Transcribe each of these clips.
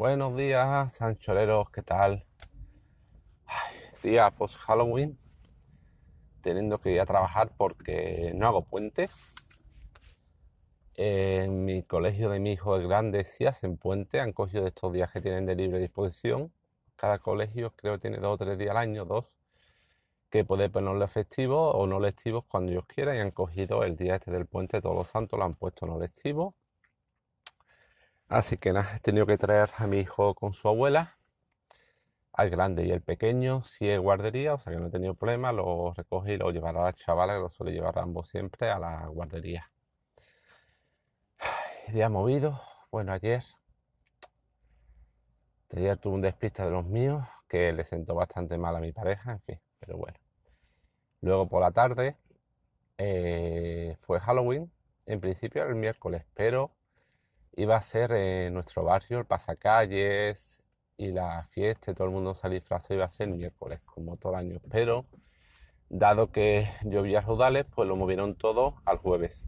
Buenos días, sancholeros, ¿qué tal? Día post Halloween, teniendo que ir a trabajar porque no hago puente. En mi colegio de mi hijo es grande sí hacen puente, han cogido estos días que tienen de libre disposición. Cada colegio creo que tiene dos o tres días al año, dos, que puede ponerle festivos o no lectivos cuando ellos quieran y han cogido el día este del puente de todos los santos, lo han puesto no lectivo Así que nada, he tenido que traer a mi hijo con su abuela, al grande y el pequeño, si es guardería, o sea que no he tenido problema, lo recoge y lo llevará a la chavala, que lo suele llevar a ambos siempre a la guardería. día movido, bueno, ayer, ayer tuve un despiste de los míos, que le sentó bastante mal a mi pareja, en fin, pero bueno. Luego por la tarde eh, fue Halloween, en principio era el miércoles, pero iba a ser en nuestro barrio el pasacalles y la fiesta, todo el mundo se disfrazado, iba a ser el miércoles, como todo el año. Pero, dado que llovía rodales, pues lo movieron todo al jueves.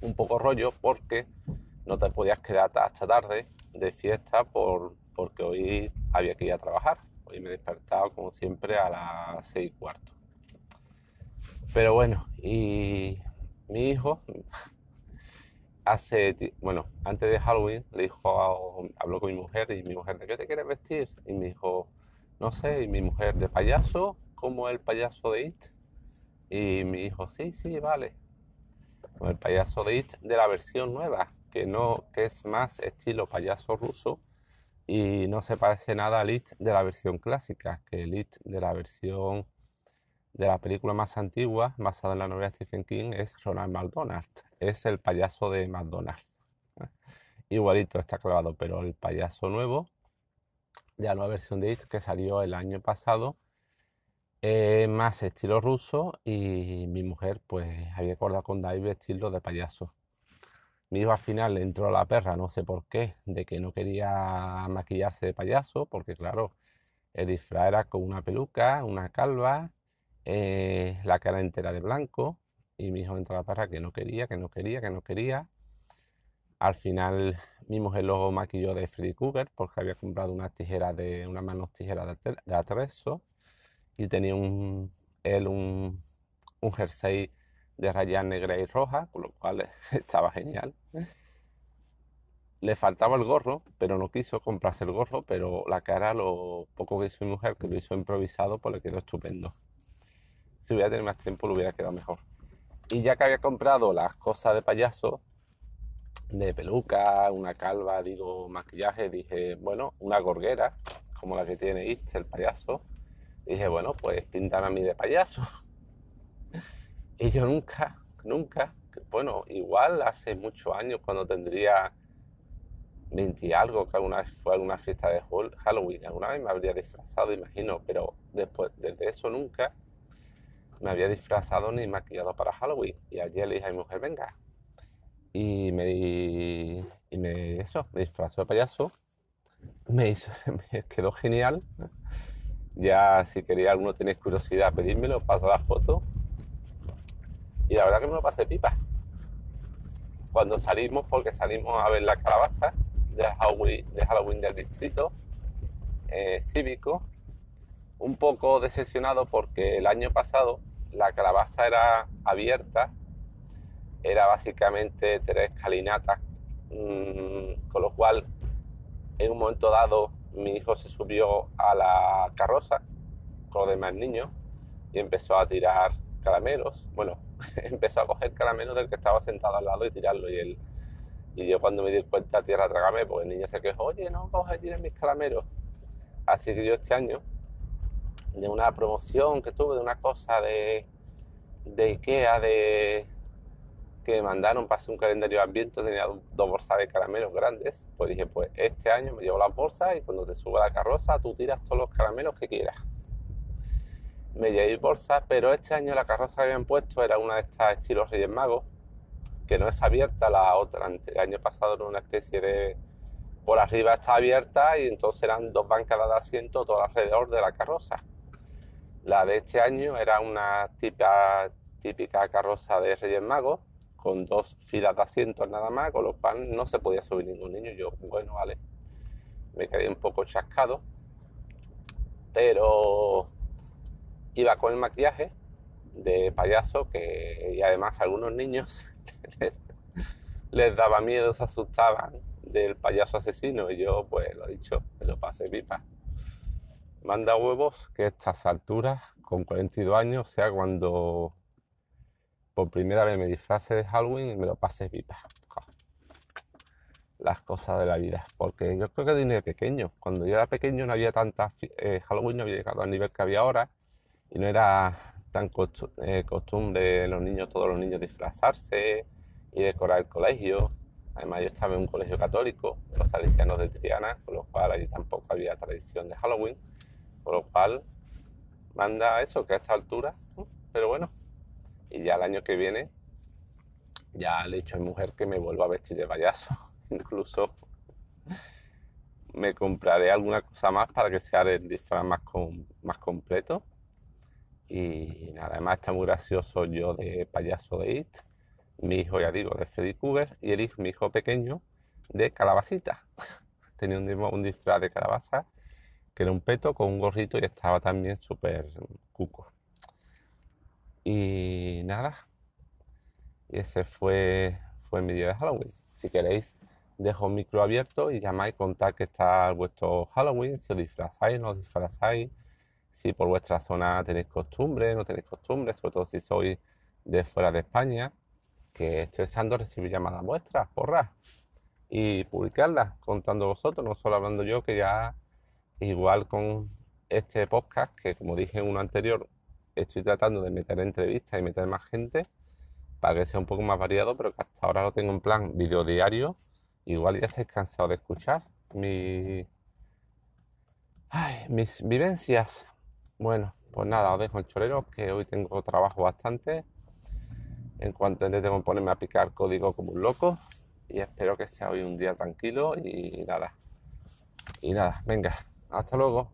Un poco rollo porque no te podías quedar hasta tarde de fiesta por, porque hoy había que ir a trabajar. Hoy me he despertado como siempre a las seis y cuarto. Pero bueno, y mi hijo hace, bueno, antes de Halloween le dijo, habló con mi mujer y mi mujer, ¿de qué te quieres vestir? Y me dijo, no sé, y mi mujer, ¿de payaso? como el payaso de It? Y me dijo, sí, sí, vale. El payaso de It de la versión nueva, que no, que es más estilo payaso ruso y no se parece nada al It de la versión clásica, que el It de la versión de la película más antigua, basada en la novela de Stephen King, es Ronald McDonald. Es el payaso de McDonald's. Igualito está clavado, pero el payaso nuevo, ya nueva versión de It que salió el año pasado, es más estilo ruso y mi mujer pues había acordado con David vestirlo de payaso. Mi hijo al final le entró a la perra, no sé por qué, de que no quería maquillarse de payaso, porque claro, el disfraz era con una peluca, una calva, eh, la cara entera de blanco y mi hijo entró a la parra que no quería, que no quería, que no quería. Al final mi mujer lo maquilló de Freddy Krueger porque había comprado unas tijeras de unas manos tijeras de, de atrezo y tenía un, él un, un jersey de rayas negra y roja, con lo cual estaba genial. Le faltaba el gorro, pero no quiso comprarse el gorro, pero la cara, lo poco que hizo mi mujer, que lo hizo improvisado, pues le quedó estupendo si hubiera tenido más tiempo lo hubiera quedado mejor. Y ya que había comprado las cosas de payaso, de peluca, una calva, digo, maquillaje, dije, bueno, una gorguera, como la que tiene It, el payaso. Dije, bueno, pues pintan a mí de payaso. Y yo nunca, nunca, bueno, igual hace muchos años cuando tendría 20 y algo, que alguna vez fue alguna fiesta de Halloween, alguna vez me habría disfrazado, imagino, pero después, desde eso nunca me había disfrazado ni maquillado para Halloween. Y ayer le dije a mi mujer, venga. Y me, y me, eso, me disfrazó de payaso. Me, hizo, me quedó genial. Ya si quería alguno tenéis curiosidad, pedírmelo, paso la foto. Y la verdad que me lo pasé pipa. Cuando salimos, porque salimos a ver la calabaza de Halloween, de Halloween del distrito eh, cívico, un poco decepcionado porque el año pasado la calabaza era abierta, era básicamente tres calinatas, mm, con lo cual en un momento dado mi hijo se subió a la carroza con los demás niños y empezó a tirar caramelos. Bueno, empezó a coger caramelos del que estaba sentado al lado y tirarlo y él. Y yo cuando me di cuenta, tierra, trágame, porque el niño se quejó, oye, no coge, tirar mis caramelos. Así que yo este año de una promoción que tuve, de una cosa de, de Ikea, de que me mandaron para hacer un calendario de ambiente, tenía dos bolsas de caramelos grandes, pues dije, pues este año me llevo la bolsa y cuando te suba la carroza tú tiras todos los caramelos que quieras. Me llevé bolsa, pero este año la carroza que habían puesto era una de estas estilos Reyes Magos, que no es abierta, la otra, el año pasado era una especie de... Por arriba está abierta y entonces eran dos bancadas de asiento todo alrededor de la carroza la de este año era una típica, típica carroza de Reyes Magos, con dos filas de asientos nada más, con lo cual no se podía subir ningún niño. Yo, bueno, vale. me quedé un poco chascado, pero iba con el maquillaje de payaso que y además algunos niños les, daba miedo, se asustaban del payaso asesino y yo pues lo dicho, me lo pasé pipa. Manda huevos que a estas alturas, con 42 años, sea cuando por primera vez me disfrace de Halloween y me lo pase pipa. Las cosas de la vida. Porque yo creo que de pequeño. Cuando yo era pequeño no había tantas... Eh, Halloween no había llegado al nivel que había ahora. Y no era tan eh, costumbre los niños, todos los niños disfrazarse y decorar el colegio. Además yo estaba en un colegio católico, los salesianos de Triana, con lo cual allí tampoco había tradición de Halloween. Por lo cual manda eso, que a esta altura, pero bueno, y ya el año que viene ya le he dicho a mi mujer que me vuelva a vestir de payaso. Incluso me compraré alguna cosa más para que sea el disfraz más, más completo. Y nada, además está muy gracioso yo de payaso de It, mi hijo, ya digo, de Freddy Krueger y el hijo, mi hijo pequeño de calabacita. Tenía un, un disfraz de calabaza que era un peto con un gorrito y estaba también súper cuco. Y nada, ese fue, fue mi día de Halloween. Si queréis, dejo el micro abierto y llamáis, contar que está vuestro Halloween, si os disfrazáis, no os disfrazáis, si por vuestra zona tenéis costumbre, no tenéis costumbre, sobre todo si sois de fuera de España, que estoy deseando recibir llamadas vuestras, porras, y publicarlas, contando vosotros, no solo hablando yo, que ya igual con este podcast, que como dije en uno anterior, estoy tratando de meter entrevistas y meter más gente para que sea un poco más variado, pero que hasta ahora lo tengo en plan video diario. Igual ya estáis cansados de escuchar mi... mis vivencias. Bueno, pues nada, os dejo el chorero, que hoy tengo trabajo bastante. En cuanto entre tengo que ponerme a picar código como un loco. Y espero que sea hoy un día tranquilo y nada. Y nada, venga, hasta luego.